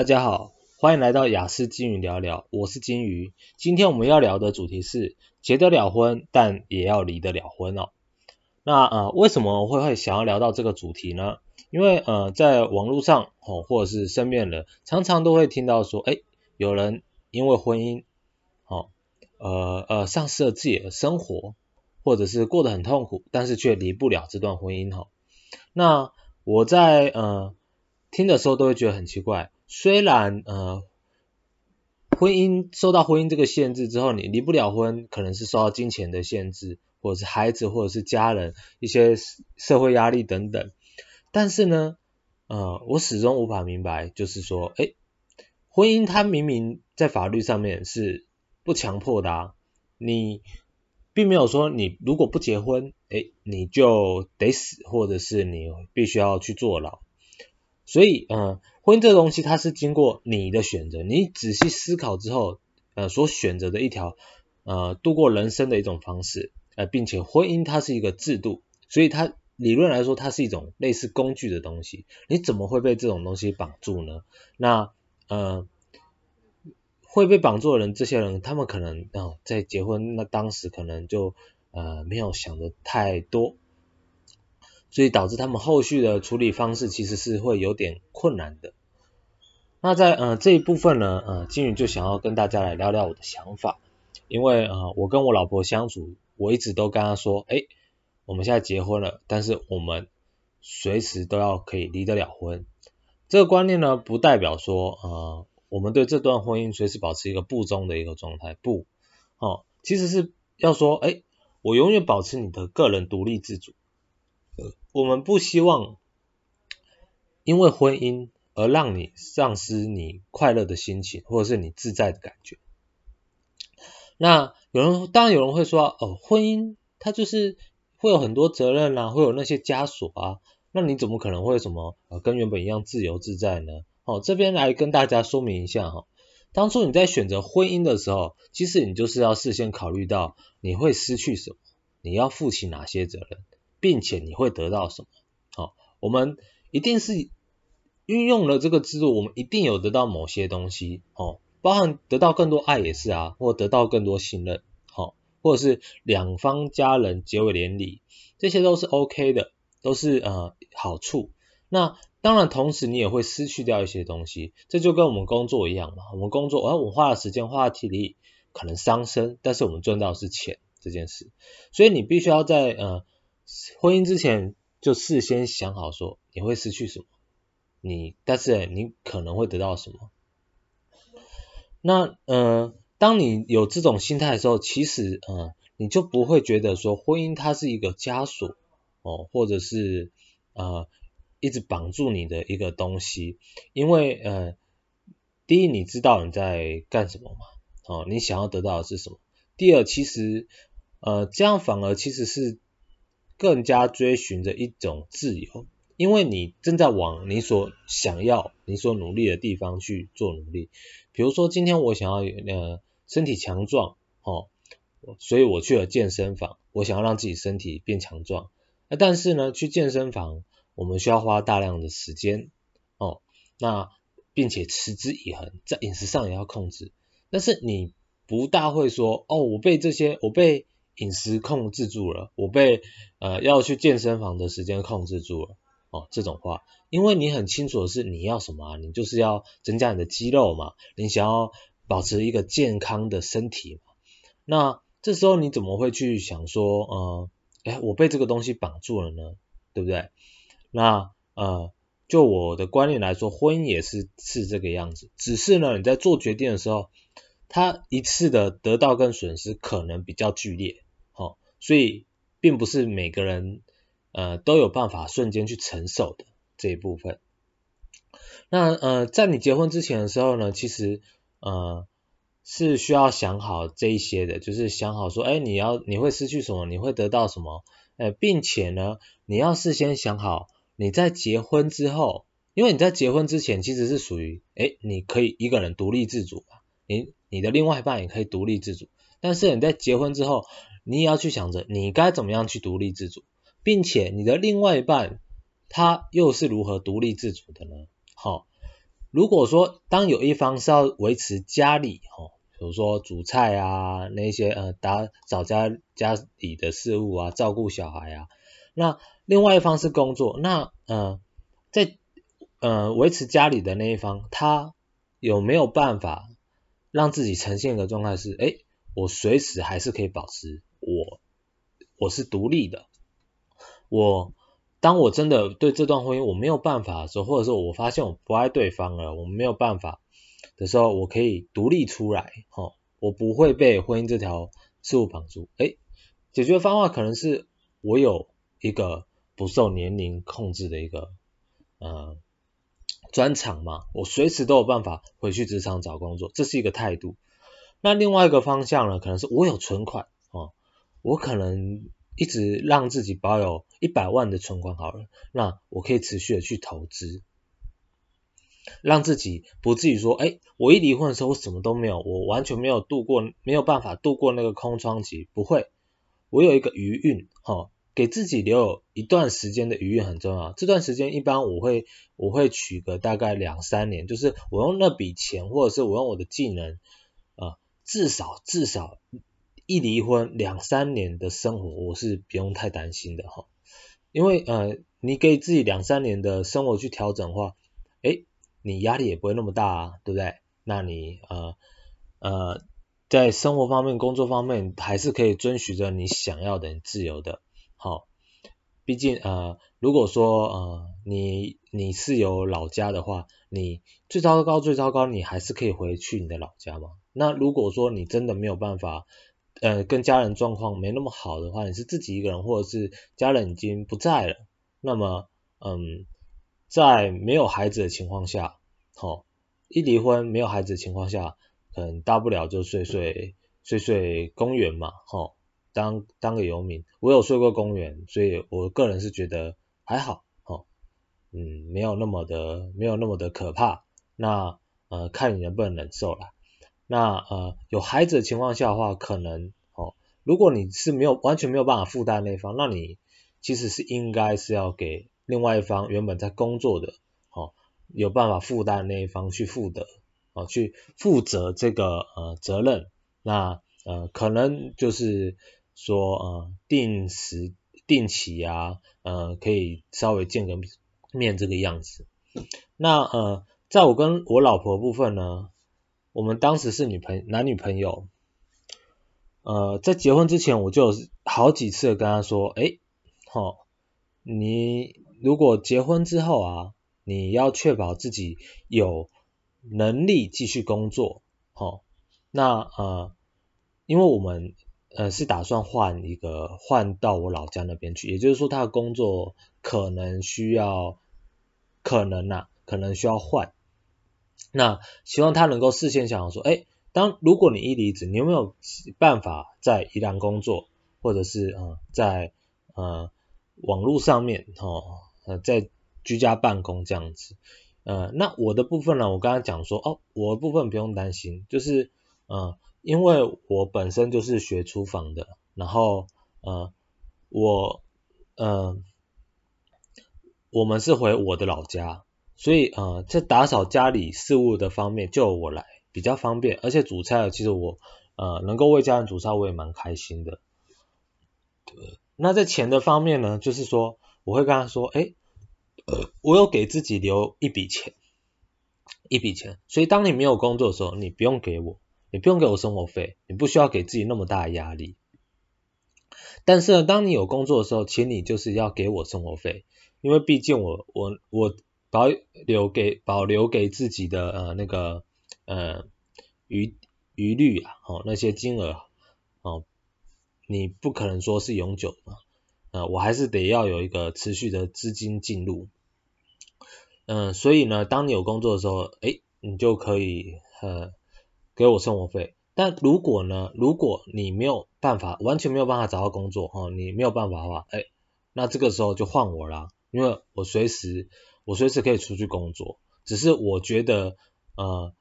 大家好，欢迎来到雅斯金鱼聊聊，我是金鱼。今天我们要聊的主题是结得了婚，但也要离得了婚哦。那呃，为什么会会想要聊到这个主题呢？因为呃，在网络上哦，或者是身边人，常常都会听到说，哎，有人因为婚姻，哦，呃呃，丧失了自己的生活，或者是过得很痛苦，但是却离不了这段婚姻哈、哦。那我在呃听的时候都会觉得很奇怪。虽然呃，婚姻受到婚姻这个限制之后，你离不了婚，可能是受到金钱的限制，或者是孩子，或者是家人一些社会压力等等。但是呢，呃，我始终无法明白，就是说，诶，婚姻它明明在法律上面是不强迫的啊，你并没有说你如果不结婚，诶，你就得死，或者是你必须要去坐牢。所以，呃，婚姻这个东西，它是经过你的选择，你仔细思考之后，呃，所选择的一条，呃，度过人生的一种方式，呃，并且婚姻它是一个制度，所以它理论来说，它是一种类似工具的东西。你怎么会被这种东西绑住呢？那，呃，会被绑住的人，这些人，他们可能啊，在结婚那当时可能就呃没有想的太多。所以导致他们后续的处理方式其实是会有点困难的。那在呃这一部分呢，呃金宇就想要跟大家来聊聊我的想法，因为呃我跟我老婆相处，我一直都跟她说，诶，我们现在结婚了，但是我们随时都要可以离得了婚。这个观念呢，不代表说呃我们对这段婚姻随时保持一个不忠的一个状态，不，哦，其实是要说，诶，我永远保持你的个人独立自主。我们不希望因为婚姻而让你丧失你快乐的心情，或者是你自在的感觉。那有人当然有人会说，哦，婚姻它就是会有很多责任啊，会有那些枷锁啊，那你怎么可能会什么呃跟原本一样自由自在呢？哦，这边来跟大家说明一下哈，当初你在选择婚姻的时候，其实你就是要事先考虑到你会失去什么，你要负起哪些责任。并且你会得到什么？好，我们一定是运用了这个制度，我们一定有得到某些东西，哦，包含得到更多爱也是啊，或得到更多信任，好，或者是两方家人结为连理，这些都是 OK 的，都是呃好处。那当然，同时你也会失去掉一些东西，这就跟我们工作一样嘛，我们工作，哎，我花了时间，花了体力，可能伤身，但是我们赚到是钱这件事，所以你必须要在呃。婚姻之前就事先想好说你会失去什么，你但是你可能会得到什么。那呃，当你有这种心态的时候，其实呃，你就不会觉得说婚姻它是一个枷锁哦，或者是呃一直绑住你的一个东西，因为呃，第一你知道你在干什么嘛，哦，你想要得到的是什么。第二，其实呃这样反而其实是。更加追寻着一种自由，因为你正在往你所想要、你所努力的地方去做努力。比如说，今天我想要呃身体强壮，哦，所以我去了健身房，我想要让自己身体变强壮。那但是呢，去健身房我们需要花大量的时间，哦，那并且持之以恒，在饮食上也要控制。但是你不大会说，哦，我被这些，我被。饮食控制住了，我被呃要去健身房的时间控制住了哦，这种话，因为你很清楚的是你要什么啊，你就是要增加你的肌肉嘛，你想要保持一个健康的身体嘛，那这时候你怎么会去想说，呃，哎，我被这个东西绑住了呢，对不对？那呃，就我的观念来说，婚姻也是是这个样子，只是呢，你在做决定的时候，他一次的得到跟损失可能比较剧烈。所以，并不是每个人呃都有办法瞬间去承受的这一部分。那呃，在你结婚之前的时候呢，其实呃是需要想好这一些的，就是想好说，哎，你要你会失去什么，你会得到什么，呃，并且呢，你要事先想好，你在结婚之后，因为你在结婚之前其实是属于，哎，你可以一个人独立自主，你你的另外一半也可以独立自主，但是你在结婚之后。你也要去想着你该怎么样去独立自主，并且你的另外一半他又是如何独立自主的呢？好，如果说当有一方是要维持家里哦，比如说煮菜啊，那些呃打扫家家里的事务啊，照顾小孩啊，那另外一方是工作，那呃在呃维持家里的那一方，他有没有办法让自己呈现一个状态是，哎，我随时还是可以保持我我是独立的，我。当我真的对这段婚姻我没有办法的时候，或者说我发现我不爱对方了，我没有办法的时候，我可以独立出来，哦，我不会被婚姻这条事物绑住。诶，解决方法可能是我有一个不受年龄控制的一个呃专长嘛，我随时都有办法回去职场找工作，这是一个态度。那另外一个方向呢，可能是我有存款，我可能。一直让自己保有一百万的存款好了，那我可以持续的去投资，让自己不至于说，哎，我一离婚的时候我什么都没有，我完全没有度过，没有办法度过那个空窗期，不会，我有一个余韵，哈、给自己留有一段时间的余韵很重要。这段时间一般我会我会取个大概两三年，就是我用那笔钱或者是我用我的技能，啊、至少至少。一离婚两三年的生活，我是不用太担心的哈，因为呃，你给自己两三年的生活去调整的话，诶，你压力也不会那么大啊，对不对？那你呃呃，在生活方面、工作方面，还是可以遵循着你想要的、自由的，好，毕竟呃，如果说呃，你你是有老家的话，你最糟糕、最糟糕，你还是可以回去你的老家嘛。那如果说你真的没有办法，呃，跟家人状况没那么好的话，你是自己一个人，或者是家人已经不在了，那么，嗯，在没有孩子的情况下，哦，一离婚没有孩子的情况下，可能大不了就睡睡睡睡公园嘛，哦，当当个游民，我有睡过公园，所以我个人是觉得还好，哦，嗯，没有那么的没有那么的可怕，那呃，看你能不能忍受了。那呃有孩子的情况下的话，可能哦，如果你是没有完全没有办法负担那一方，那你其实是应该是要给另外一方原本在工作的哦有办法负担那一方去负责哦去负责这个呃责任，那呃可能就是说呃定时定期啊呃可以稍微见个面这个样子。那呃在我跟我老婆部分呢，我们当时是女朋男女朋友，呃，在结婚之前我就好几次跟他说，哎，齁，你如果结婚之后啊，你要确保自己有能力继续工作，齁，那呃，因为我们呃是打算换一个换到我老家那边去，也就是说他的工作可能需要，可能呐、可能需要换。那希望他能够事先想好说，哎，当如果你一离职，你有没有办法在宜兰工作，或者是呃在呃网络上面哦呃在居家办公这样子，呃那我的部分呢，我刚刚讲说哦，我的部分不用担心，就是呃因为我本身就是学厨房的，然后呃我呃我们是回我的老家。所以呃，在打扫家里事务的方面就我来比较方便，而且煮菜其实我呃能够为家人煮菜我也蛮开心的。那在钱的方面呢，就是说我会跟他说，诶，呃，我有给自己留一笔钱，一笔钱。所以当你没有工作的时候，你不用给我，你不用给我生活费，你不需要给自己那么大的压力。但是呢，当你有工作的时候，请你就是要给我生活费，因为毕竟我我我。保留给保留给自己的呃那个呃余余率啊，哦那些金额哦，你不可能说是永久的嘛，呃我还是得要有一个持续的资金进入，嗯、所以呢，当你有工作的时候，诶你就可以呃给我生活费，但如果呢，如果你没有办法完全没有办法找到工作哦，你没有办法的话，诶那这个时候就换我啦，因为我随时。我随时可以出去工作，只是我觉得，呃，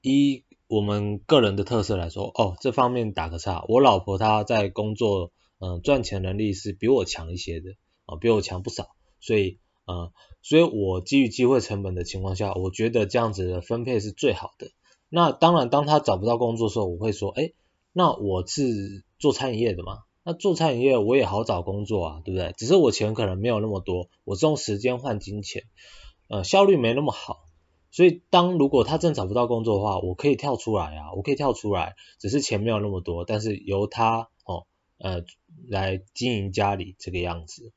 一我们个人的特色来说，哦，这方面打个岔，我老婆她在工作，嗯、呃，赚钱能力是比我强一些的，啊、比我强不少，所以，呃，所以我基于机会成本的情况下，我觉得这样子的分配是最好的。那当然，当他找不到工作的时候，我会说，哎，那我是做餐饮业的嘛，那做餐饮业我也好找工作啊，对不对？只是我钱可能没有那么多，我是用时间换金钱，呃，效率没那么好。所以，当如果他真找不到工作的话，我可以跳出来啊，我可以跳出来，只是钱没有那么多，但是由他哦，呃，来经营家里这个样子。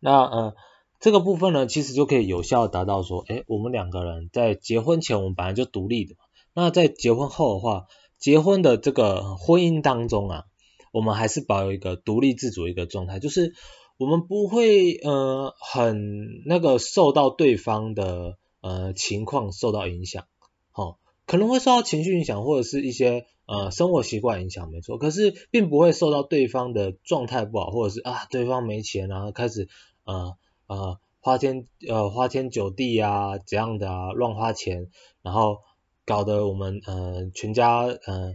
那呃，这个部分呢，其实就可以有效达到说，诶，我们两个人在结婚前我们本来就独立的嘛，那在结婚后的话，结婚的这个婚姻当中啊，我们还是保有一个独立自主一个状态，就是我们不会呃很那个受到对方的。呃，情况受到影响，好、哦，可能会受到情绪影响，或者是一些呃生活习惯影响，没错，可是并不会受到对方的状态不好，或者是啊对方没钱，然后开始呃呃花天呃花天酒地啊怎样的啊乱花钱，然后搞得我们呃全家呃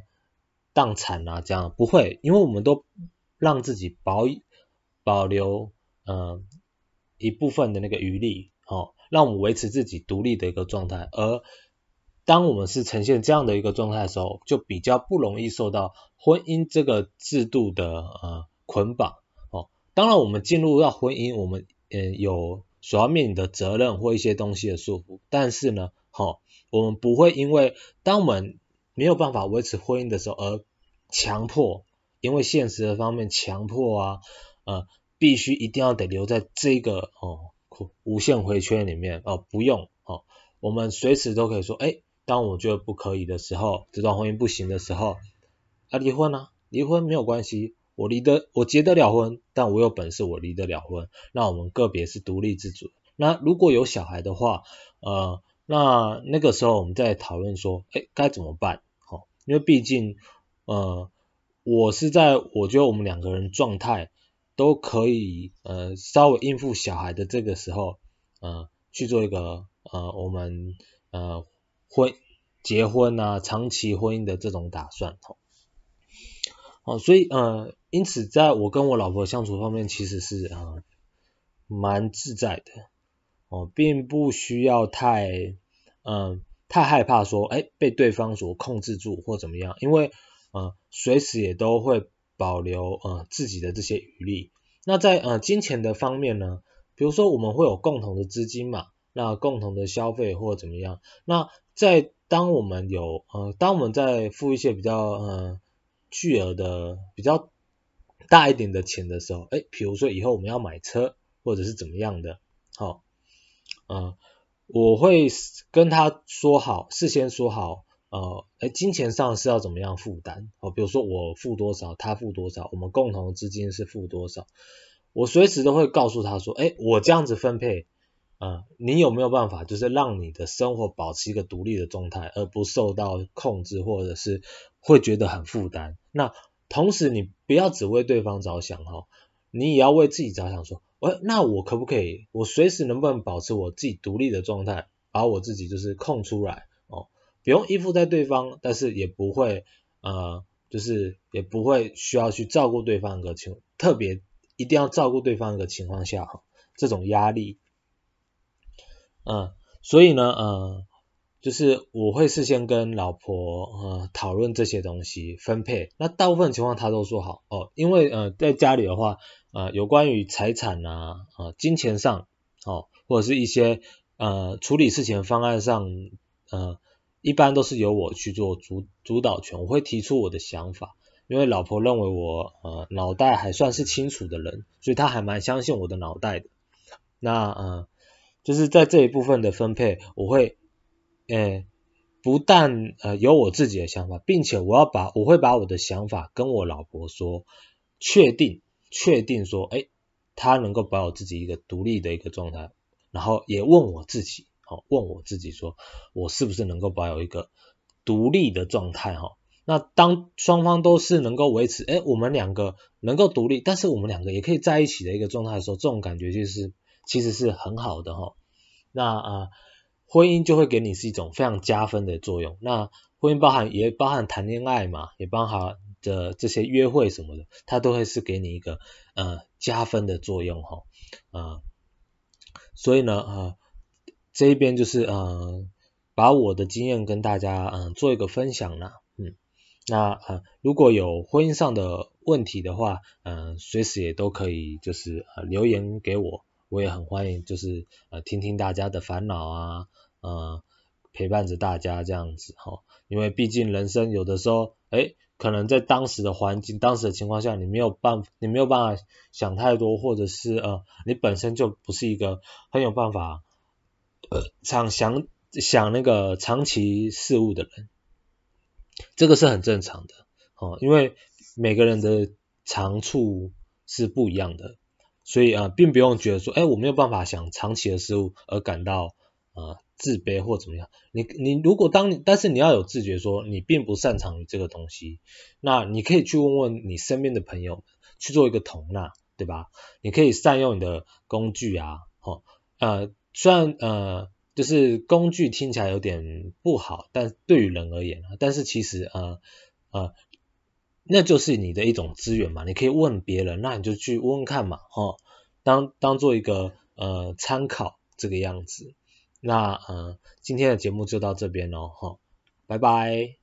荡产啊这样，不会，因为我们都让自己保保留呃一部分的那个余力，哦。让我们维持自己独立的一个状态，而当我们是呈现这样的一个状态的时候，就比较不容易受到婚姻这个制度的呃捆绑哦。当然，我们进入到婚姻，我们呃有所要面临的责任或一些东西的束缚，但是呢，哦，我们不会因为当我们没有办法维持婚姻的时候而强迫，因为现实的方面强迫啊，呃，必须一定要得留在这个哦。无限回圈里面哦，不用哦，我们随时都可以说，哎，当我觉得不可以的时候，这段婚姻不行的时候，啊，离婚啊，离婚没有关系，我离得我结得了婚，但我有本事我离得了婚，那我们个别是独立自主。那如果有小孩的话，呃，那那个时候我们再讨论说，哎，该怎么办？好、哦，因为毕竟，呃，我是在我觉得我们两个人状态。都可以呃稍微应付小孩的这个时候呃去做一个呃我们呃婚结婚啊长期婚姻的这种打算哦，哦所以呃因此在我跟我老婆相处方面其实是呃蛮自在的哦，并不需要太嗯、呃、太害怕说哎被对方所控制住或怎么样，因为呃随时也都会。保留呃自己的这些余力，那在呃金钱的方面呢，比如说我们会有共同的资金嘛，那共同的消费或怎么样，那在当我们有呃当我们在付一些比较呃巨额的比较大一点的钱的时候，诶，比如说以后我们要买车或者是怎么样的，好，呃，我会跟他说好，事先说好。呃，哎，金钱上是要怎么样负担？哦，比如说我付多少，他付多少，我们共同的资金是付多少，我随时都会告诉他说，哎，我这样子分配，啊、你有没有办法，就是让你的生活保持一个独立的状态，而不受到控制，或者是会觉得很负担。那同时你不要只为对方着想哈，你也要为自己着想，说，哎，那我可不可以，我随时能不能保持我自己独立的状态，把我自己就是空出来。不用依附在对方，但是也不会呃，就是也不会需要去照顾对方一个情，特别一定要照顾对方一个情况下哈，这种压力，嗯、所以呢，呃，就是我会事先跟老婆呃讨论这些东西分配，那大部分情况他都说好哦，因为呃在家里的话，呃有关于财产啊，呃金钱上哦，或者是一些呃处理事情方案上，呃。一般都是由我去做主主导权，我会提出我的想法，因为老婆认为我呃脑袋还算是清楚的人，所以她还蛮相信我的脑袋的。那呃就是在这一部分的分配，我会呃不但呃有我自己的想法，并且我要把我会把我的想法跟我老婆说，确定确定说，诶她能够把我自己一个独立的一个状态，然后也问我自己。好，问我自己说，我是不是能够保有一个独立的状态？哈，那当双方都是能够维持，哎，我们两个能够独立，但是我们两个也可以在一起的一个状态的时候，这种感觉就是其实是很好的哈。那啊、婚姻就会给你是一种非常加分的作用。那婚姻包含也包含谈恋爱嘛，也包含的这些约会什么的，它都会是给你一个呃加分的作用哈，啊、所以呢，呃，这一边就是呃，把我的经验跟大家嗯、做一个分享啦，嗯，那呃如果有婚姻上的问题的话，嗯、呃，随时也都可以就是留言给我，我也很欢迎就是呃听听大家的烦恼啊，呃。陪伴着大家这样子哈，因为毕竟人生有的时候，哎，可能在当时的环境、当时的情况下，你没有办法，你没有办法想太多，或者是呃，你本身就不是一个很有办法呃想想想那个长期事物的人，这个是很正常的哦，因为每个人的长处是不一样的，所以啊、并不用觉得说，哎，我没有办法想长期的事物而感到呃。自卑或怎么样？你你如果当，但是你要有自觉，说你并不擅长于这个东西，那你可以去问问你身边的朋友，去做一个同纳，对吧？你可以善用你的工具啊，齁，呃，虽然呃，就是工具听起来有点不好，但对于人而言，但是其实呃呃，那就是你的一种资源嘛，你可以问别人，那你就去问问看嘛，哈，当当做一个呃参考这个样子。那呃，今天的节目就到这边喽，哈，拜拜。